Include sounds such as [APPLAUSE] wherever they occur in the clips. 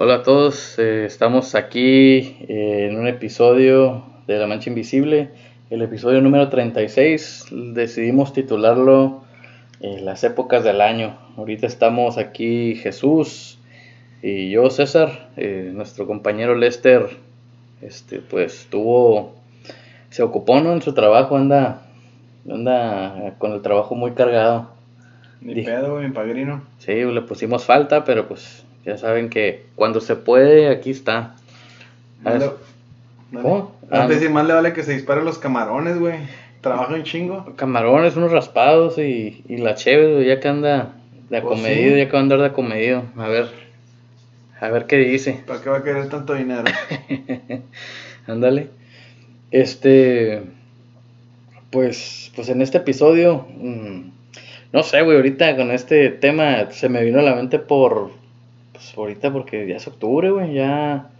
Hola a todos, eh, estamos aquí eh, en un episodio de La Mancha Invisible, el episodio número 36. Decidimos titularlo eh, Las épocas del año. Ahorita estamos aquí Jesús y yo, César. Nuestro compañero Lester, este, pues tuvo, se ocupó ¿no? en su trabajo, anda, anda con el trabajo muy cargado. Ni Dije- pedo, mi padrino. Sí, le pusimos falta, pero pues ya saben que cuando se puede, aquí está. ¿Cómo? Antes Ah, de decir, más le vale que se disparen los camarones, güey. Trabaja un chingo. Camarones, unos raspados y, y la cheve, güey, ya que anda de Pues acomedido, sí. ya que va a andar de acomedido. A ver, a ver qué dice. ¿Para qué va a querer tanto dinero? [LAUGHS] Ándale. Este, pues, pues en este episodio, mm, no sé, güey, ahorita con este tema se me vino a la mente por, pues ahorita porque ya es octubre, güey, ya,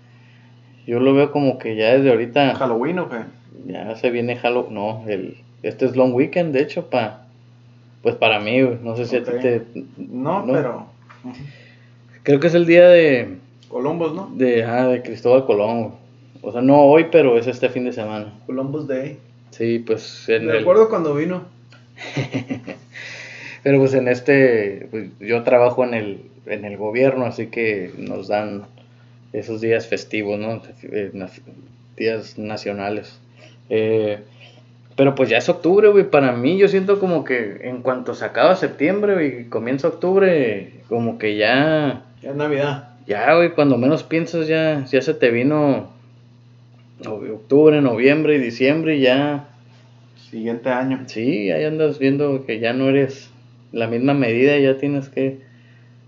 yo lo veo como que ya desde ahorita, ¿Halloween o qué? ya se viene Halloween, no, el, este es Long Weekend, de hecho, pa, pues para mí, güey, no sé si a ti te, No, No. pero. Creo que es el día de, Columbus, ¿no? de, ah, de Cristóbal Colón, o sea, no hoy, pero es este fin de semana. Columbus Day. Sí, pues en Me el- acuerdo cuando vino. [LAUGHS] Pero pues en este, pues, yo trabajo en el, en el gobierno, así que nos dan esos días festivos, ¿no? Eh, Días nacionales. Eh, pero pues ya es octubre, güey. Para mí yo siento como que en cuanto se acaba septiembre y comienza octubre, como que ya, Ya es Navidad. ya, güey, cuando menos piensas ya, ya se te vino no- octubre, noviembre y diciembre y ya... Siguiente año. Sí, ahí andas viendo que ya no eres la misma medida, ya tienes que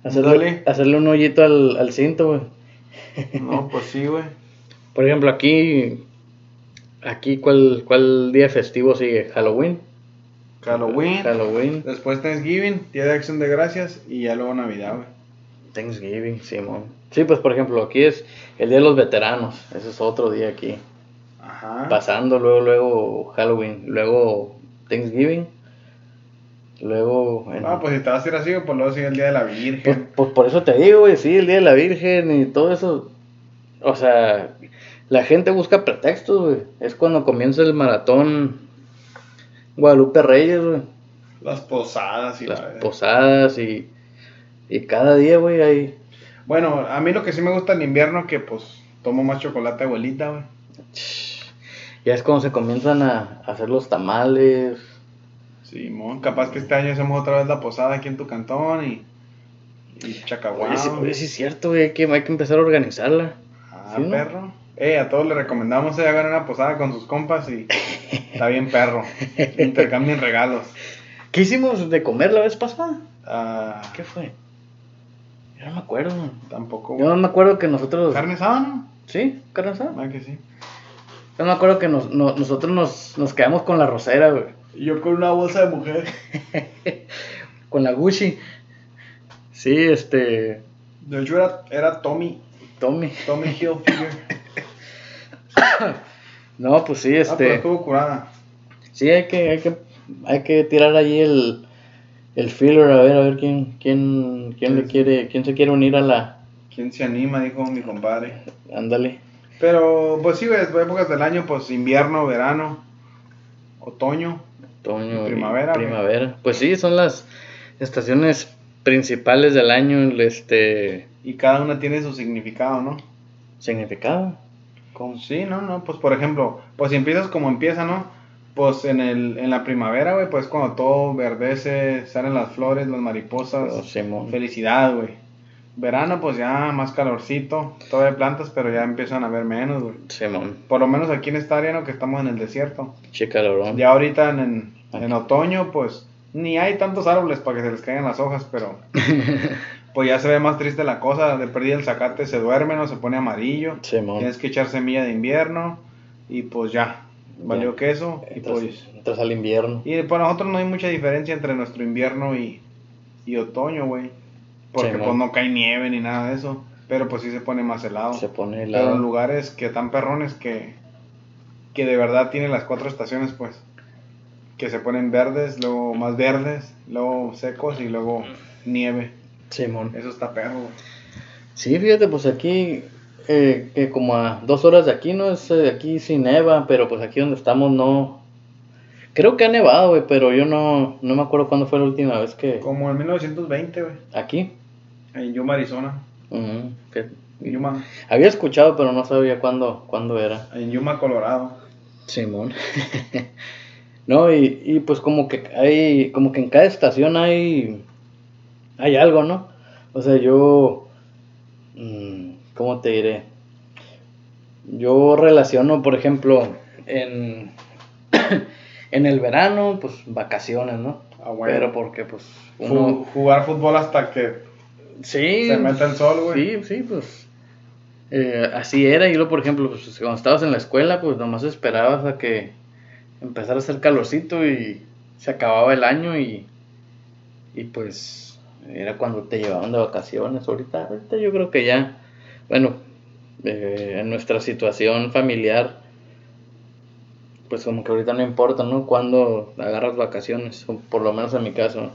hacerle, hacerle un hoyito al, al cinto, güey. No, pues sí, güey. [LAUGHS] Por ejemplo, aquí, aquí ¿cuál, ¿cuál día festivo sigue? Halloween. Halloween. Halloween. Después Thanksgiving, Día de Acción de Gracias. Y ya luego Navidad, güey. Thanksgiving, Simón. Sí, pues por ejemplo, aquí es el Día de los Veteranos. Ese es otro día aquí. Ajá. Pasando luego, luego Halloween, luego Thanksgiving. Luego... en- Ah, pues si te vas a ir así, pues luego sigue el Día de la Pues, Virgen. pues por eso te digo, güey, sí, el Día de la Virgen y todo eso. O sea, la gente busca pretextos, güey. Es cuando comienza el maratón Guadalupe Reyes, güey. Las posadas y Las la posadas y, y cada día, güey, hay... Bueno, a mí lo que sí me gusta en invierno que pues tomo más chocolate abuelita, güey. Ya es cuando se comienzan a hacer los tamales. Simón, capaz que este año hacemos otra vez la posada aquí en tu cantón y, y chacahuao. Oye, sí, oye, sí es cierto, güey, hay que, hay que empezar a organizarla. Ah, ¿Sí, no? perro. Eh, a todos les recomendamos que hagan una posada con sus compas y está bien perro. [LAUGHS] Intercambien regalos. ¿Qué hicimos de comer la vez pasada? Ah, ¿Qué fue? Yo no me acuerdo. tampoco. Yo no me acuerdo que nosotros... ¿Carne asada, no? ¿Sí? ¿Carne asada? Ah, que sí. Yo me acuerdo que nos, no- nosotros nos, nos quedamos con la rosera, güey. Y yo con una bolsa de mujer. [LAUGHS] Con la Gucci. Sí, este. De hecho era, era Tommy, Tommy. Tommy Hilfiger. [COUGHS] No, pues sí, Ah, pero este. estuvo curada. Sí, hay que, hay que, hay que tirar allí el, el filler, a ver, a ver quién, quién, quién le quiere, quién se quiere unir a la. ¿Quién se anima? Dijo mi compadre. Ándale. Pero, pues sí, güey, épocas del año, pues invierno, verano, otoño. Primavera, primavera. Pues sí, son las estaciones principales del año, este. Y cada una tiene su significado, ¿no? Significado. ¿Cómo? Sí, no, no, pues por ejemplo, pues si empiezas como empieza, ¿no? Pues en, el, en la primavera, güey, pues cuando todo verdece, salen las flores, las mariposas, Oh, felicidad, güey. Verano, pues ya más calorcito, todavía hay plantas, pero ya empiezan a ver menos, güey. Simón. Por lo menos aquí en esta área, ¿no? Que estamos en el desierto. Chica Lorón. Ya ahorita en, en otoño, pues ni hay tantos árboles para que se les caigan las hojas, pero [LAUGHS] pues ya se ve más triste la cosa. De perdida el zacate se duerme, no se pone amarillo. Simón. Tienes que echar semilla de invierno y pues ya, valió queso. Y pues entras al invierno. y para nosotros no hay mucha diferencia entre nuestro invierno y, y otoño, güey. Porque pues no cae nieve ni nada de eso. Pero pues sí se pone más helado. Se pone Pero en helado. lugares que tan perrones que, que de verdad tienen las cuatro estaciones, pues. Que se ponen verdes, luego más verdes, luego secos y luego nieve. Simón. Eso está perro, güey. Sí, fíjate, pues aquí, eh, que como a dos horas de aquí, no es eh, aquí sin neva, pero pues aquí donde estamos no. Creo que ha nevado, güey, pero yo no, no me acuerdo cuándo fue la última vez que. Como en 1920, güey. ¿Aquí? En Yuma, Arizona. Que- En Yuma, Había escuchado, pero no sabía cuándo, cuándo era. en Yuma, Colorado. Simón. [LAUGHS] no, y, y pues como que hay, como que en cada estación hay, hay algo, ¿no? O sea, yo, mm, ¿cómo te diré? Yo relaciono, por ejemplo, en, [COUGHS] en el verano, pues vacaciones, ¿no? Ah, bueno. Pero porque pues uno... Jugar fútbol hasta que Sí. se meta el sol, güey. Sí, sí, pues eh, así era. Y luego, por ejemplo, pues, cuando estabas en la escuela, pues nomás esperabas a que empezara a hacer calorcito y se acababa el año y, y pues era cuando te llevaban de vacaciones. Ahorita, ahorita yo creo que ya, bueno, eh, en nuestra situación familiar, pues como que ahorita no importa, ¿no? Cuando agarras vacaciones, o por lo menos en mi caso.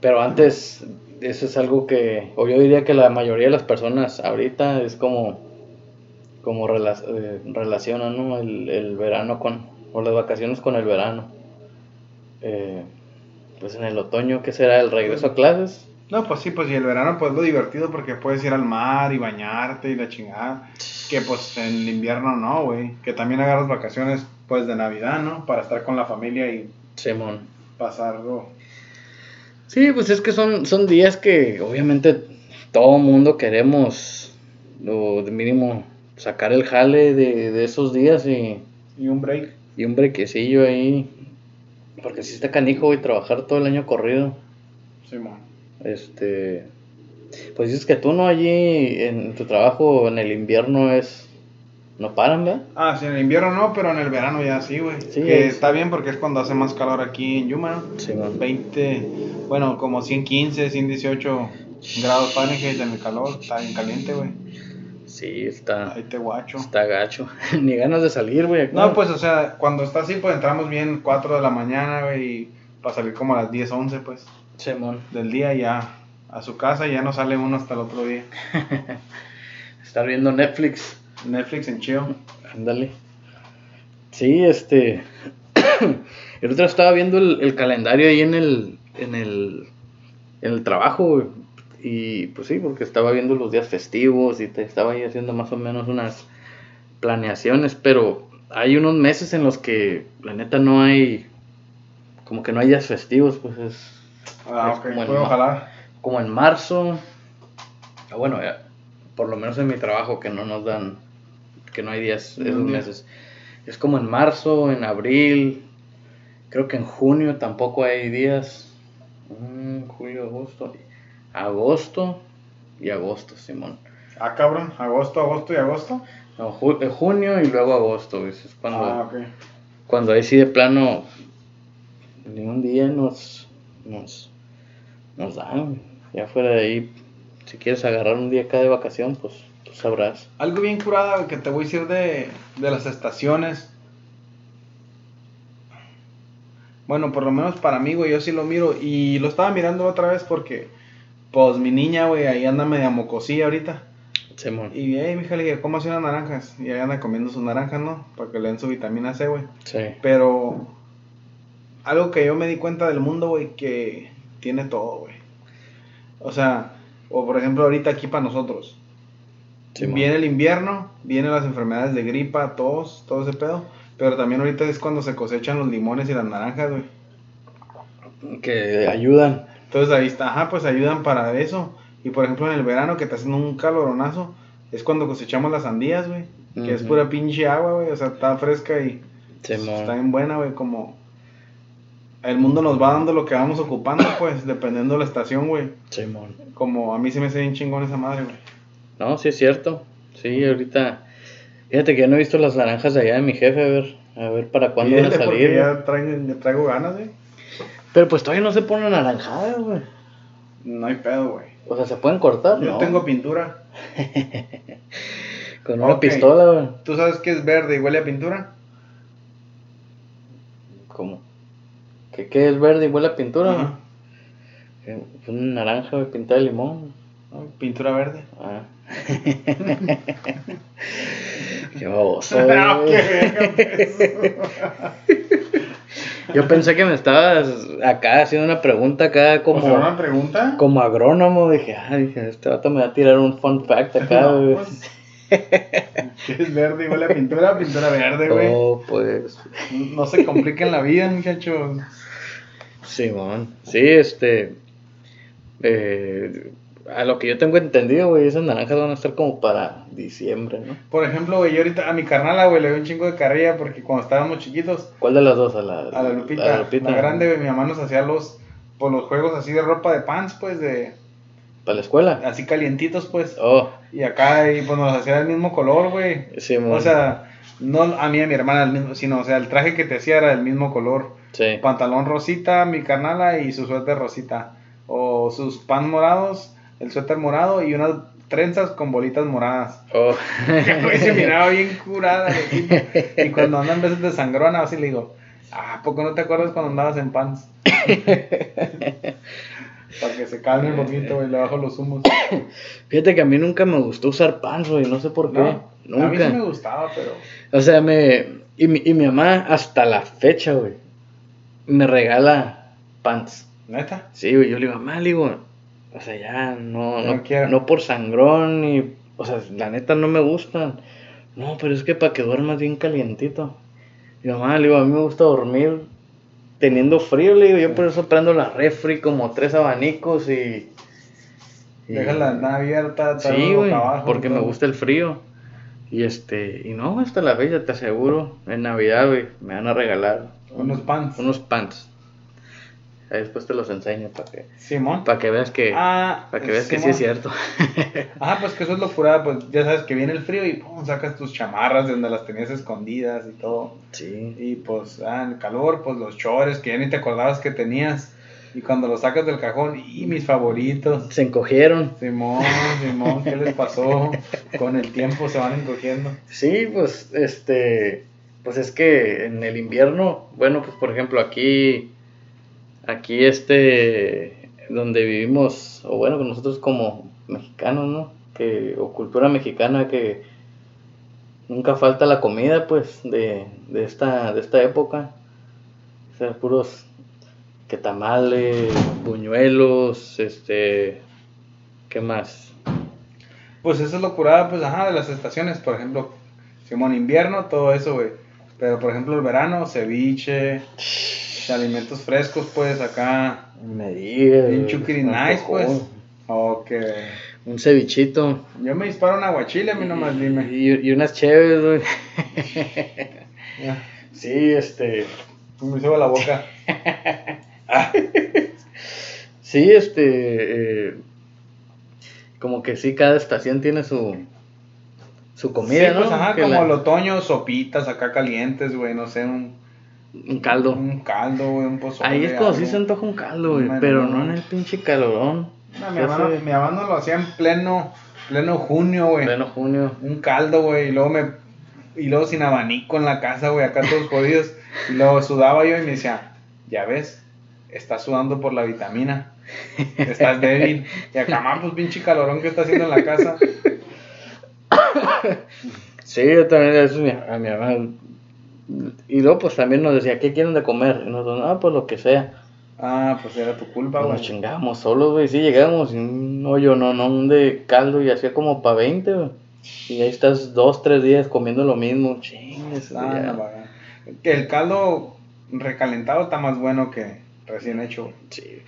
Pero antes, eso es algo que, o yo diría que la mayoría de las personas ahorita es como, como rela- eh, relacionan ¿no? el, el verano con, o las vacaciones con el verano. Eh, pues en el otoño, ¿qué será? ¿El regreso a clases? No, pues sí, pues y el verano pues lo divertido porque puedes ir al mar y bañarte y la chingada. Que pues en el invierno no, güey. Que también agarras vacaciones pues de Navidad, ¿no? Para estar con la familia y Simón. pasarlo. Sí, pues es que son, son días que obviamente todo mundo queremos, o de mínimo, sacar el jale de, de esos días y, Y un break. y un brequecillo ahí. Porque si está canijo, y trabajar todo el año corrido. Simón. Este. Pues dices que tú no allí en tu trabajo en el invierno es. No paran, ¿verdad? Ah, sí, en el invierno no, pero en el verano ya sí, güey. Sí, que es- está bien porque es cuando hace más calor aquí en Yuma, ¿no? Sí, man. 20, bueno, como 115, 118 grados Fahrenheit en el calor. Está bien caliente, güey. Sí, está. Ahí te guacho. Está gacho. [LAUGHS] Ni ganas de salir, güey. No, pues, o sea, cuando está así, pues entramos bien 4 de la mañana, güey, y para salir como a las 10, 11, pues, Simón. del día ya a su casa y ya no sale uno hasta el otro día. [LAUGHS] Estar viendo Netflix. Netflix en chill. Ándale. Sí, este. [COUGHS] el otro estaba viendo el, el calendario ahí en el, en el, en el trabajo, güey, Y pues sí, porque estaba viendo los días festivos y te estaba ahí haciendo más o menos unas planeaciones, pero hay unos meses en los que la neta no hay, como que no hay días festivos, pues es Ah, Es ok. como el Pues, ojalá. como en marzo, ah, bueno, ya, por lo menos en mi trabajo que no nos dan, que no hay días esos meses. Es como en marzo, en abril, creo que en junio tampoco hay días. Mm, julio, agosto, agosto y agosto, Simón. Ah, cabrón. Agosto, agosto y agosto. No, ju- eh, junio y luego agosto, ¿ves? es cuando, Ah, cuando ahí sí de plano ni un día nos, nos, nos dan. Ya fuera de ahí, si quieres agarrar un día acá de vacación, pues sabrás. Algo bien curada que te voy a decir de, de las estaciones. Bueno, por lo menos para mí, güey, yo sí lo miro. Y lo estaba mirando otra vez porque, pues mi niña, güey, ahí anda media mocosilla ahorita. Simón. Y, hey, mija, le dije, ¿cómo hacen unas naranjas? Y ahí anda comiendo sus naranjas, ¿no? Para que le den su vitamina C, güey. Sí. Pero, algo que yo me di cuenta del mundo, güey, que tiene todo, güey. O sea, o por ejemplo, ahorita aquí para nosotros. Viene el invierno, vienen las enfermedades de gripa, tos, todo ese pedo. Pero también ahorita es cuando se cosechan los limones y las naranjas, güey. Que ayudan. Entonces ahí está, ajá, pues ayudan para eso. Y por ejemplo en el verano que te hacen un caloronazo, es cuando cosechamos las sandías, güey. Que es pura pinche agua, güey. O sea, está fresca y está bien buena, güey. Como el mundo nos va dando lo que vamos ocupando, pues, dependiendo de la estación, güey. Simón. Como a mí se me hace bien chingón esa madre, güey. No, sí es cierto. Sí, ahorita. Fíjate que yo no he visto las naranjas de allá de mi jefe, a ver, a ver para cuándo van a salir. ya traigo, ya traigo ganas, güey. Pero pues todavía no se ponen naranjadas, güey. No hay pedo, güey. O sea, se pueden cortar, Yo ¿no? tengo pintura. [LAUGHS] Con una pistola, güey. ¿Tú sabes qué es verde y huele a pintura? ¿Cómo? ¿Qué, qué es verde y huele a pintura? Ajá. Eh, Una naranja, güey, pintada de limón. Pintura verde. Ah. [LAUGHS] Qué baboso. [LAUGHS] No, qué. Yo pensé que me estabas acá haciendo una pregunta acá ¿O será una como, pregunta? como agrónomo. Dije, ah, dije, este vato me va a tirar un fun fact acá, No, pues. ¿Qué es verde? Igual la pintura, pintura verde, güey. Oh, pues. No se compliquen la vida, muchachos. Simón. Sí, este. eh, a lo que yo tengo entendido, güey, esas naranjas van a estar como para diciembre, ¿no? Por ejemplo, güey, yo ahorita a mi carnala, güey, le doy un chingo de carrilla porque cuando estábamos chiquitos, ¿Cuál de las dos? A la, a la Lupita, a la, la Lupita. grande, güey, mi mamá nos hacía los, por los juegos así de ropa de pants, pues, de, ¿Para la escuela? así calientitos, pues. Oh, Y acá, y pues nos hacía del mismo color, güey. Simón. O sea, no a mí y a mi hermana el mismo, sino, o sea, el traje que te hacía era del mismo color. sí. Pantalón rosita, mi carnala, y su suéter rosita. O sus pants morados, el suéter morado y unas trenzas con bolitas moradas. Oh. [LAUGHS] Se miraba bien curada. [LAUGHS] Y cuando andan veces de sangrona, así le digo, ah, ¿a poco no te acuerdas cuando andabas en pants? [LAUGHS] Para que se calme un poquito, güey, le bajo los humos. [COUGHS] Fíjate que a mí nunca me gustó usar pants, güey, no sé por qué. ¿No? Nunca. A mí sí me gustaba, pero... O sea, me. Y mi, y mi mamá, hasta la fecha, güey, me regala pants. ¿Neta? Sí, güey, yo le digo, mamá, le digo, o sea, ya, no, No no, no por sangrón, ni. O sea, la neta no me gustan. No, pero es que para que duermas bien calientito. Y mamá, le digo, a mí me gusta dormir teniendo frío, le digo, yo por eso prendo la refri como tres abanicos y. y- Dejas la ventana abierta, tal Sí, güey, porque me gusta el frío. Y este, y no, hasta la fecha te aseguro, en Navidad, güey, me van a regalar Unos pants. unos pants. Ahí después te los enseño para que, Simón. para que veas que, Ah, para que veas que sí es cierto. [LAUGHS] Ah, pues que eso es locura, pues ya sabes que viene el frío y pum, sacas tus chamarras de donde las tenías escondidas y todo. sí. Y pues, ah, el calor, pues los chores que ya ni te acordabas que tenías. Y cuando los sacas del cajón, y mis favoritos. Se encogieron. Simón, Simón, ¿qué les pasó? [LAUGHS] Con el tiempo se van encogiendo. Sí, pues, este, pues es que en el invierno, bueno, pues por ejemplo aquí, aquí este, donde vivimos, o bueno, nosotros como mexicanos, ¿no? Que, o cultura mexicana que nunca falta la comida, pues, de, de esta, de esta época. O sea, puros que tamales, buñuelos, este, ¿qué más? Pues eso es locura, pues, ajá, de las estaciones. Por ejemplo, Simón, invierno, todo eso, güey. Pero, por ejemplo, el verano, ceviche, alimentos frescos, pues, acá. Me digas. Bien chuquiri me nice, antojó. pues. Ok. Un cevichito. Yo me disparo un aguachile, a mí nomás dime. Y, y unas chéves, güey. Sí, este. me hizo la boca. [LAUGHS] Sí, este. eh, como que sí, cada estación tiene su. Su comida, Sí, ¿no? pues, ajá, Que como la- el otoño, sopitas acá calientes, güey, no sé, un, Un caldo. un caldo, güey, un pozole. Ahí es cuando sí algo. se antoja un caldo, güey. Pero no. no en el pinche calorón. No, mi, hermano, mi hermano lo hacía en pleno, pleno junio, güey. Pleno junio. Un caldo, güey, y luego me... Y luego sin abanico en la casa, güey, acá todos jodidos. Y luego sudaba yo y me decía, ya ves, estás sudando por la vitamina. Estás débil. Y acá, más, pues, pinche calorón que está haciendo en la casa. [COUGHS] Sí, yo también eso mi- a mi mamá. Y luego, pues también nos decía, ¿qué quieren de comer? Y nosotros, ah, pues lo que sea. Ah, pues era tu culpa, güey. nos chingábamos solos, güey. Sí, llegamos y un hoyo, no, no, un de caldo y hacía como para 20, güey. Y ahí estás dos, tres días comiendo lo mismo. Chingues, Ah. Que el caldo recalentado está más bueno que recién hecho, güey. Sí.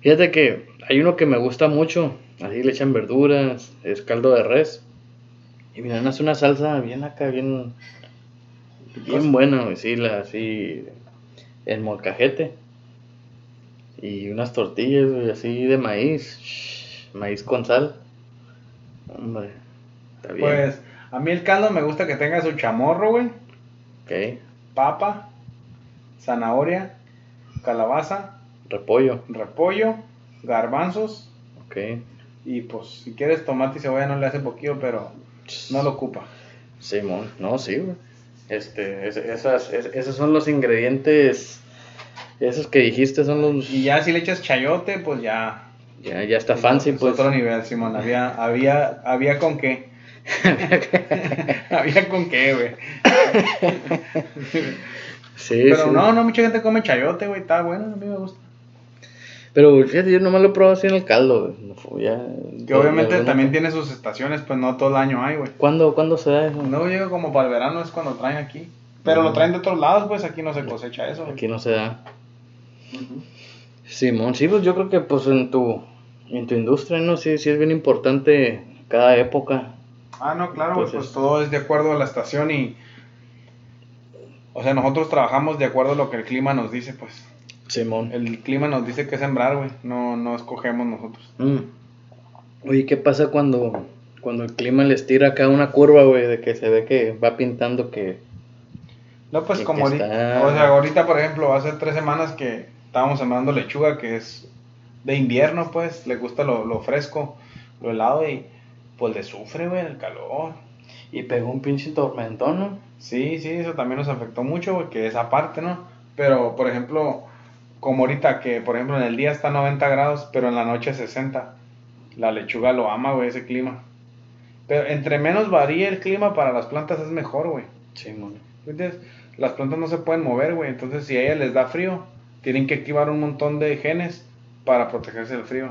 Fíjate que hay uno que me gusta mucho. Así le echan verduras, es caldo de res. Y miran, hace una salsa bien acá, bien. Bien buena, güey. Sí, la, así. En molcajete. Y unas tortillas, güey, así de maíz. Maíz con sal. Hombre, está bien. Pues a mí el caldo me gusta que tenga su chamorro, güey. Ok. Papa, zanahoria, calabaza, Repollo. repollo, garbanzos. Ok. Y pues si quieres tomate y cebolla no le hace poquito, pero no lo ocupa. Simón, no, sí, güey. Este, es- esas, es- esos son los ingredientes. Esos que dijiste son los. Y ya si le echas chayote, pues ya Ya, ya está fancy, Es pues. otro nivel, Simón. Había, había, había con qué. [LAUGHS] había con qué, güey. Sí, Pero sí. no, no, mucha gente come chayote, güey. Está bueno, a mí me gusta. Pero fíjate, yo nomás lo he probado así en el caldo, güey. Fue ya. Que obviamente también tiene sus estaciones, pues no todo el año hay, güey. ¿Cuándo, ¿Cuándo se da eso? No llega como para el verano, es cuando traen aquí. Pero lo traen de otros lados, pues aquí no se cosecha eso. güey. Aquí no se da. Simón, sí, pues yo creo que pues en tu, en tu industria, ¿no? Sí, sí es bien importante cada época. Ah, no, claro, pues todo es de acuerdo a la estación y... O sea, nosotros trabajamos de acuerdo a lo que el clima nos dice, pues. Simón. El clima nos dice qué sembrar, güey. No, no escogemos nosotros. Mm. Oye, ¿qué pasa cuando, cuando el clima les tira acá una curva, güey? De que se ve que va pintando que... No, pues Que- como que ahorita, está- o sea, ahorita, por ejemplo, hace tres semanas que estábamos sembrando lechuga, que es de invierno, pues, le gusta lo, lo fresco, lo helado y pues le sufre, güey, el calor. Y pegó un pinche tormentón, ¿no? Sí, sí, eso también nos afectó mucho, güey, que esa parte, ¿no? Pero, por ejemplo, como ahorita que, por ejemplo, en el día está a 90 grados, pero en la noche 60, la lechuga lo ama, güey, ese clima. Pero entre menos varíe el clima para las plantas es mejor, güey. Simón. ¿Entiendes? Las plantas no se pueden mover, güey. Entonces, si a ellas les da frío, tienen que activar un montón de genes para protegerse del frío.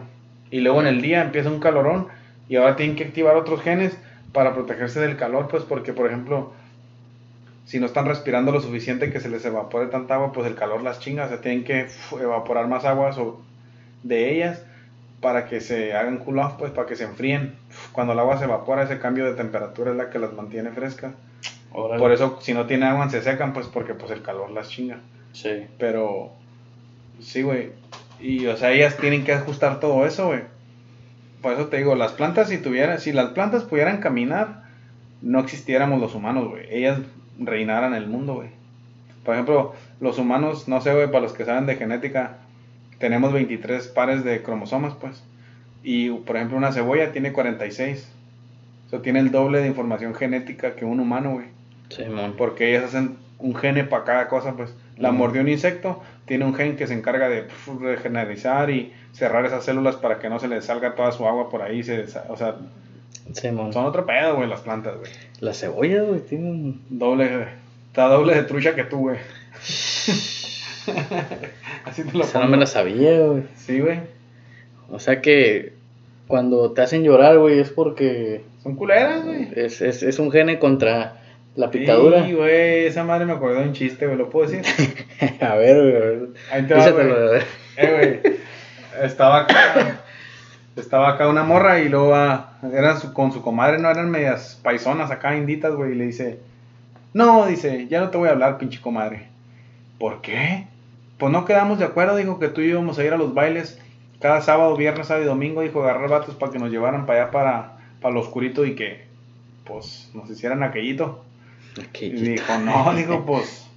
Y luego en el día empieza un calorón y ahora tienen que activar otros genes para protegerse del calor, pues porque, por ejemplo, si no están respirando lo suficiente que se les evapore tanta agua, pues el calor las chinga. O sea, tienen que evaporar más agua de ellas para que se hagan cool off, pues para que se enfríen. Cuando el agua se evapora, ese cambio de temperatura es la que las mantiene frescas. Por eso, si no tiene agua, se secan, pues porque pues el calor las chinga. Sí. Pero, sí, güey. Y, o sea, ellas tienen que ajustar todo eso, güey. Por eso te digo, las plantas, si tuvieran, si las plantas pudieran caminar, no existiéramos los humanos, güey. Ellas reinaran el mundo, güey. Por ejemplo, los humanos, no sé, güey, para los que saben de genética, tenemos 23 pares de cromosomas, pues. Y, por ejemplo, una cebolla tiene 46. O sea, tiene el doble de información genética que un humano, güey. Simón. Porque ellas hacen un gene para cada cosa, pues. La mordió un insecto, tiene un gen que se encarga de regenerizar y cerrar esas células para que no se le salga toda su agua por ahí. Se, o sea, Son otro pedo, güey, las plantas, güey. La cebolla, güey, tiene un... Doble, está doble de trucha que tú, güey. [LAUGHS] Así te lo Esa no pongo. me la sabía, güey. Sí, güey. O sea que cuando te hacen llorar, güey, es porque Son culeras, güey. es, es, es un gene contra la picadura. Sí, güey, esa madre me acordó de un chiste, güey, ¿lo puedo decir? [LAUGHS] a ver, güey. Ahí te va, güey. a ver. Eh, güey. Estaba acá. Estaba acá una morra y luego ah, era su- con su comadre, no eran medias paisonas acá, inditas, güey. Y le dice: No, dice, ya no te voy a hablar, pinche comadre. ¿Por qué? Pues no quedamos de acuerdo, dijo que tú y yo íbamos a ir a los bailes cada sábado, viernes, sábado y domingo. Dijo agarrar vatos para que nos llevaran para allá, para, para lo oscurito y que, pues, nos hicieran aquellito. Aquí, Y dijo, no, dijo, [LAUGHS] pues,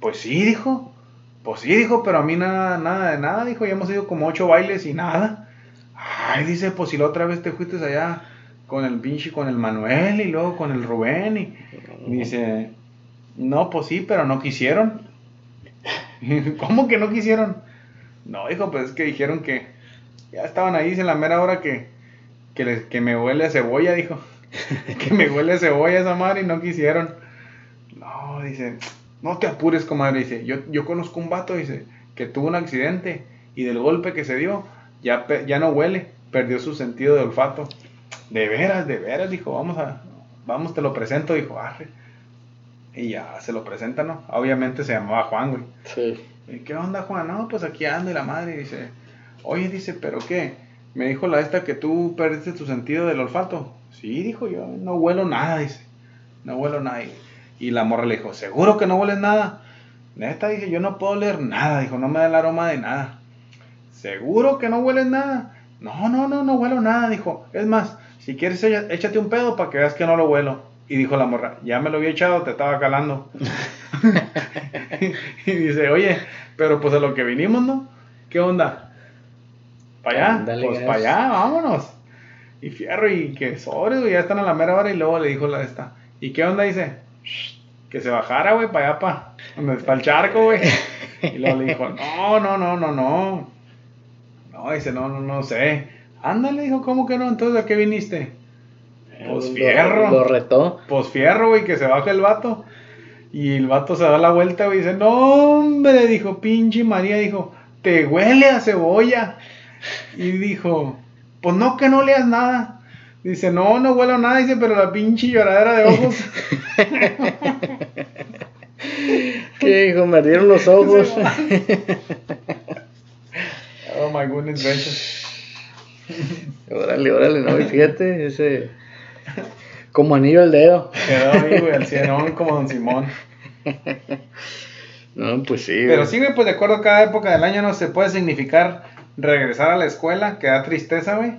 pues sí, dijo, pues sí, dijo, pero a mí nada, nada de nada, dijo, ya hemos ido como ocho bailes y nada. Ay, dice, pues si la otra vez te fuiste allá con el pinche, con el Manuel y luego con el Rubén y, dice, no, pues sí, pero no quisieron. [LAUGHS] ¿Cómo que no quisieron? No, dijo, pues es que dijeron que ya estaban ahí en la mera hora que, que, les- que me huele a cebolla, dijo. [LAUGHS] que me huele a cebolla esa madre y no quisieron. No, dice, no te apures, comadre. Dice, yo, yo conozco un vato, dice, que tuvo un accidente y del golpe que se dio, ya, ya no huele, perdió su sentido de olfato. De veras, de veras, dijo, vamos a, vamos, te lo presento, dijo, arre. Y ya se lo presenta, ¿no? Obviamente se llamaba Juan, güey. Sí. ¿Y ¿Qué onda, Juan? No, pues aquí ando y la madre dice, oye, dice, ¿pero qué? Me dijo la esta que tú perdiste tu sentido del olfato. Sí, dijo yo, no huelo nada, dice. No huelo nada. Y- la morra le dijo, ¿seguro que no hueles nada? Neta, dije, yo no puedo oler nada, dijo, no me da el aroma de nada. ¿Seguro que no hueles nada? No, no, no, no huelo nada, dijo. Es más, si quieres, échate un pedo para que veas que no lo huelo. Y dijo la morra, ya me lo había echado, te estaba calando. [LAUGHS] [LAUGHS] y dice, oye, pero pues a lo que vinimos, ¿no? ¿Qué onda? ¿Para allá? Pues para allá, vámonos. Y fierro, y que sobres, güey, ya están a la mera hora. Y luego le dijo la esta, ¿y qué onda? Dice, "Shh, que se bajara, güey, para allá, para donde está el charco, güey. [LAUGHS] Y luego le dijo, no, no, no, no, no. No, dice, no, no, no sé. Ándale, dijo, ¿cómo que no? Entonces, ¿a qué viniste? Pues Lo- fierro. Lo, retó. Pues fierro, güey, que se baja el vato. Y el vato se da la vuelta, güey, y dice, no, hombre, dijo, pinche María, dijo, te huele a cebolla. Y dijo, pues no, que no leas nada. Dice, no, no huelo a nada, dice, pero la pinche lloradera de ojos. [LAUGHS] ¿Qué dijo? Me ardieron los ojos. [LAUGHS] oh my goodness gracious. [LAUGHS] órale, órale, no, y fíjate, ese. Como anillo al dedo. Quedó ahí, güey, al cienón como Don Simón. [LAUGHS] No, pues sí. Pero sí, güey, pues de acuerdo a cada época del año no se puede significar regresar a la escuela, que da tristeza, güey.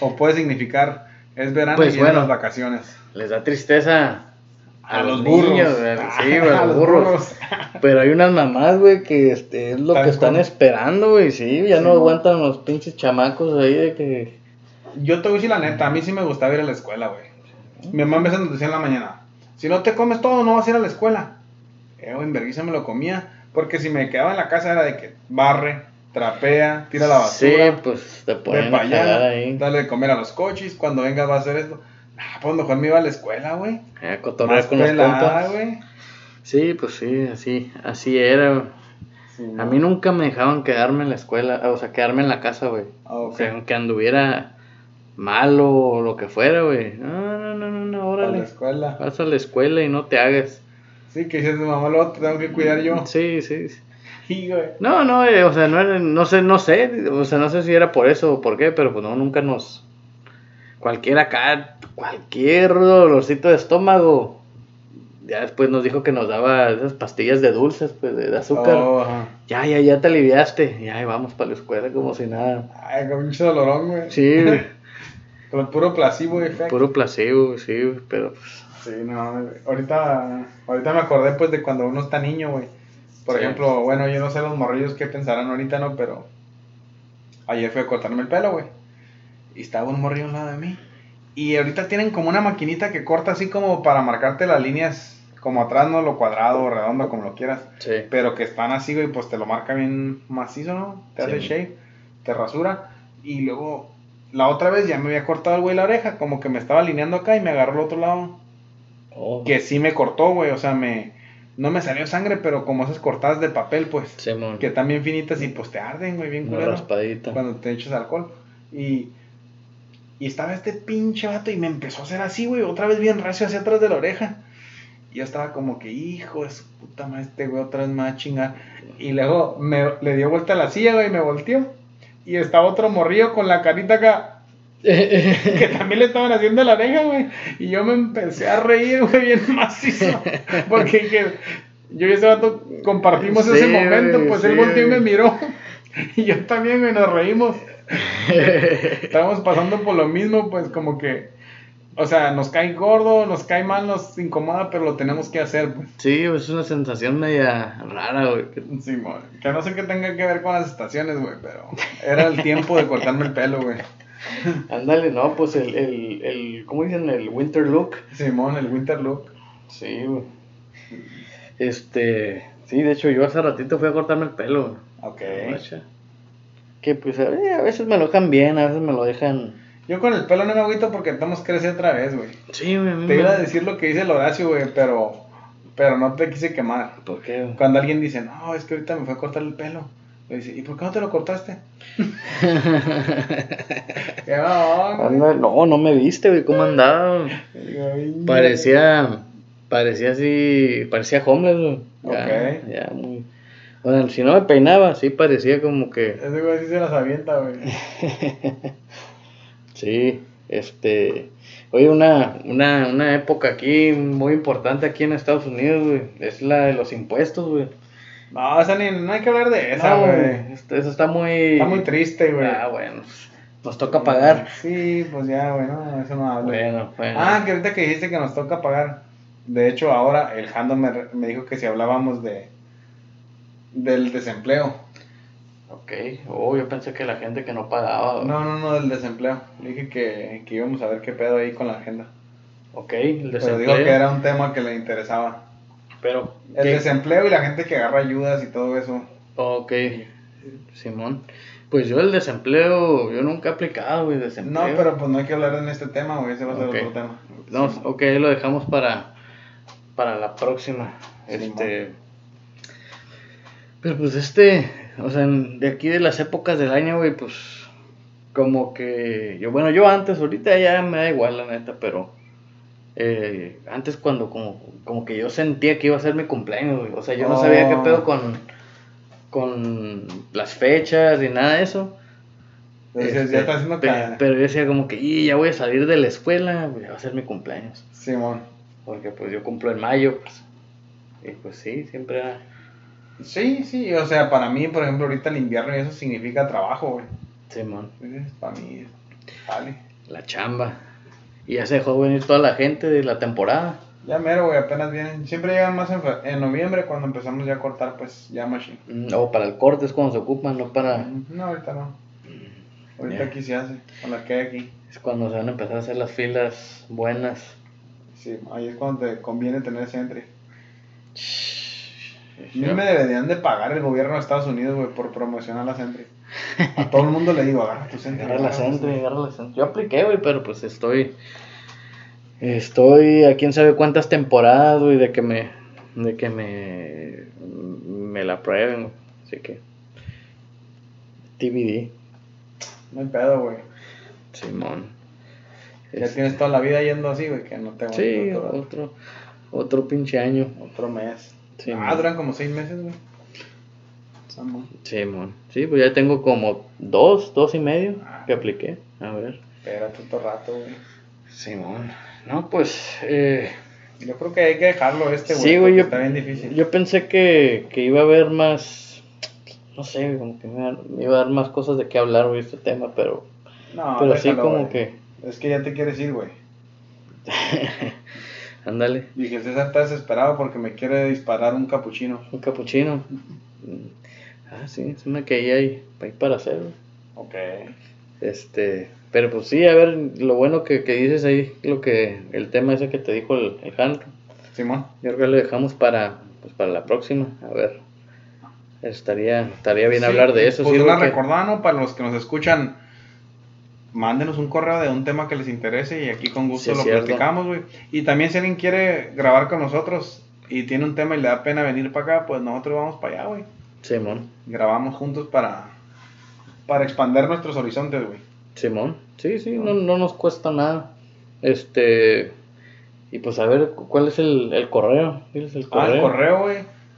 O puede significar es verano Pues y bueno. las vacaciones. Les da tristeza A los burros. niños, Sí, güey, [LAUGHS] a los burros. burros. Pero hay unas mamás, güey, que este, es lo que están esperando, güey. Sí, ya Sí, no aguantan los pinches chamacos ahí de que. Yo te voy a decir la neta, a mí sí me gustaba ir a la escuela, güey. Mi mamá a veces nos decía en la mañana, si no te comes todo, no vas a ir a la escuela. Eh, güey, en vergüenza me lo comía, porque si me quedaba en la casa era de que barre, trapea, tira la Sí, basura, pues te ponen allá, ahí. dale de comer a los coches, cuando vengas va a hacer esto. Ah, pues mejor me iba a la escuela, güey. A cotorrear Más con los pelada, compas. güey. Sí, pues sí, así, así era. güey. A mí nunca me dejaban quedarme en la escuela, o sea, quedarme en la casa, güey. Ah, O sea, aunque anduviera malo o lo que fuera, güey. No, no, no, no, no, a la órale. escuela. Vas a la escuela y no te hagas. Sí, que dices, mamá, luego te tengo que cuidar yo. Sí, sí. sí. [LAUGHS] Sí, güey. No, no, eh, o sea, no, era- no sé, no sé, o sea, no sé si era por eso o por qué, pero pues no, nunca nos... Cualquier acá, cualquier dolorcito de estómago, ya después nos dijo que nos daba esas pastillas de dulces, pues, de, de azúcar. Oh. Ya, ya, ya te aliviaste, ya, vamos para la escuela como si nada. Ay, qué pinche dolorón, güey. Sí, [LAUGHS] Con el puro placebo effect. puro placebo, sí, pero pues... Sí, no, ahorita, ahorita me acordé pues de cuando uno está niño, güey. Por Sí. ejemplo, bueno, yo no sé los morrillos qué pensarán ahorita, ¿no? Pero ayer fui a cortarme el pelo, güey. Y estaba un morrillo al lado de mí. Y ahorita tienen como una maquinita que corta así como para marcarte las líneas, como atrás, ¿no? Lo cuadrado redondo, como lo quieras. Sí. Pero que están así, güey, pues te lo marca bien macizo, ¿no? Te hace Sí. shave, te rasura. Y luego, la otra vez ya me había cortado el güey la oreja, como que me estaba alineando acá y me agarró el otro lado. Oh, Que sí me cortó, güey, o sea, me... No me salió sangre, pero como esas cortadas de papel, pues. Simón, Que también finitas y pues te arden, güey, bien culero. raspadita. Cuando te echas alcohol. Y... Y estaba este pinche vato y me empezó a hacer así, güey, otra vez bien recio hacia atrás de la oreja. Y yo estaba como que, hijo de su puta madre, este güey otra vez a chingar. Y luego me, le dio vuelta a la silla, güey, y me volteó. Y estaba otro morrillo con la carita acá, que [LAUGHS] también le estaban haciendo la oreja, güey. Y yo me empecé a reír, güey, bien macizo. [LAUGHS] Porque yo y ese vato compartimos Sí, ese momento, pues sí, él volteó y me miró. [LAUGHS] Y yo también, güey, nos reímos. [LAUGHS] Estábamos pasando por lo mismo, pues como que, o sea, nos cae gordo, nos cae mal, nos incomoda, pero lo tenemos que hacer, pues. Sí, es una sensación media rara, güey. Sí, que no sé qué tenga que ver con las estaciones, güey, pero era el tiempo de cortarme el pelo, güey. [LAUGHS] Ándale, no, pues el, el, el, ¿cómo dicen? El winter look. Simón, el winter look. Sí, güey. Este, sí, de hecho yo hace ratito fui a cortarme el pelo. Ok. Que pues eh, a veces me lo dejan bien, a veces me lo dejan... Yo con el pelo no me agüito porque estamos crecer otra vez, güey. Sí, güey. Te iba a decir lo que dice el Horacio, güey, pero, pero no te quise quemar. ¿Por qué? güey? Cuando alguien dice, no, es que ahorita me fue a cortar el pelo. Le dice, ¿y por qué no te lo cortaste? [LAUGHS] ¿Qué? Anda- no, no me viste, güey, cómo andaba. Parecía, parecía así, parecía homeless, güey. Ya, Ok. ya, muy... Bueno, si no me peinaba, sí parecía como que... Ese güey sí se las avienta, güey. [LAUGHS] Sí, este... Oye, una, una, una época aquí muy importante aquí en Estados Unidos, güey, es la de los impuestos, güey. No, o sea, ni, no hay que hablar de esa, güey. esto- Eso está muy... Está muy triste, güey. Ah, bueno, nos toca pagar. Sí, pues ya, güey, no, eso no habla. Bueno, bueno. Ah, que ahorita que dijiste que nos toca pagar. De hecho, ahora el Jando me, me dijo que si hablábamos de del desempleo. Ok, oh, yo pensé que la gente que no pagaba. No, no, no, del desempleo. Le dije que, que íbamos a ver qué pedo ahí con la agenda. Ok, el Pero desempleo. dijo que era un tema que le interesaba. Pero, El ¿qué? desempleo y la gente que agarra ayudas y todo eso. Ok, Simón. Pues yo el desempleo, yo nunca he aplicado, güey, desempleo. No, pero pues no hay que hablar en este tema, güey, ese va a ser otro tema. No, ok, lo dejamos para, para la próxima. Sí, Este. Pero pues este, o sea, de aquí de las épocas del año, güey, pues como que yo, bueno, yo antes, ahorita ya me da igual la neta, pero eh, antes cuando como, como que yo sentía que iba a ser mi cumpleaños, güey, o sea, yo no sabía qué pedo con, con las fechas y nada de eso. Entonces, Este, ya está haciendo. Pero yo decía como que, y ya voy a salir de la escuela, güey, va a ser mi cumpleaños. Simón. Porque pues yo cumplo en mayo, pues. Y pues sí, siempre era. Sí, sí, o sea, para mí, por ejemplo, ahorita el invierno y eso significa trabajo, güey. Sí, Para mí, vale. la chamba. Y ya se dejó venir toda la gente de la temporada. Ya mero, güey, apenas vienen. Siempre llegan más en, en noviembre cuando empezamos ya a cortar, pues ya machine. Mm, O para el corte es cuando se ocupan, no para. No, ahorita no. Ahorita Ya. aquí se hace, con la que hay aquí. Es cuando se van a empezar a hacer las filas buenas. Sí, ahí es cuando te conviene tener Sentry. A mí Yo- me deberían de pagar el gobierno de Estados Unidos, güey, por promocionar la Sentry. A todo el mundo le digo, agarra tu Sentry. Agarra la Sentry, agarra la Sentry. Yo apliqué, güey, pero pues estoy. Estoy a quién sabe cuántas temporadas, güey, de que me. De que me. Me la prueben, güey. Así que. TBD. No hay pedo, güey. Simón. Ya Es- tienes toda la vida yendo así, güey, que no te Sí, otro, otro, otro pinche año. otro mes. Sí, ah, man. duran como seis meses, güey. Simón. Simón. Sí, pues ya tengo como dos, dos y medio Ah. que apliqué. A ver. Espérate otro rato, güey. Simón. No, pues. Eh, Yo creo que hay que dejarlo este, güey. Sí, güey, yo- Está bien difícil. yo pensé que, que iba a haber más. No sé, como que me iba, me iba a dar más cosas de qué hablar, güey, este tema, pero. no, pero sí, déjalo, como güey. que. Es que ya te quieres ir, güey. [LAUGHS] Ándale, Dije, César está desesperado porque me quiere disparar un capuchino. un capuchino. Ah, sí, es una que ahí hay, para hacer. Ok. Este, pero pues sí, a ver, lo bueno que, que dices ahí, lo que, el tema ese que te dijo el, el Hank, Simón. yo creo que lo dejamos para, pues para la próxima, a ver, estaría, estaría bien Sí, hablar de eso, Pues sí, una porque- recordada, ¿no? Para los que nos escuchan, mándenos un correo de un tema que les interese y aquí con gusto Sí, es lo cierto. platicamos, güey. Y también si alguien quiere grabar con nosotros y tiene un tema y le da pena venir para acá, pues nosotros vamos para allá, güey. Simón, Grabamos juntos para, para expander nuestros horizontes, güey. Simón, sí, sí, no, no nos cuesta nada, este, y pues a ver, ¿cuál es el, el correo? ¿Diles el Ah, correo? el correo, güey.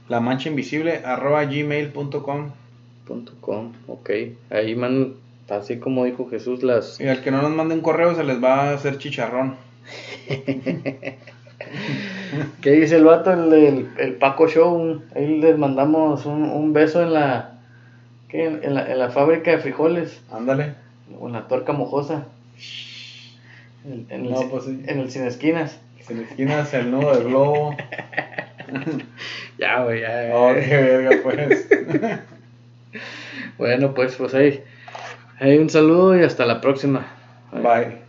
La mancha invisible arroba gmail.com. Punto com, ok, ahí man, así como dijo Jesús, las, Y al que no nos mande un correo se les va a hacer chicharrón. [LAUGHS] ¿Qué dice el vato, el, del- el Paco Show? Ahí les mandamos un, un beso en la, ¿qué? En, la, en la fábrica de frijoles, Ándale. o en la tuerca mojosa. En, en el, No, ci- pues sí. en el Sin Esquinas. Le esquinas el nudo del globo. [LAUGHS] Ya, güey, ya. Oh, qué verga, pues. [LAUGHS] Bueno, pues, pues ahí, ahí un saludo y hasta la próxima. Bye.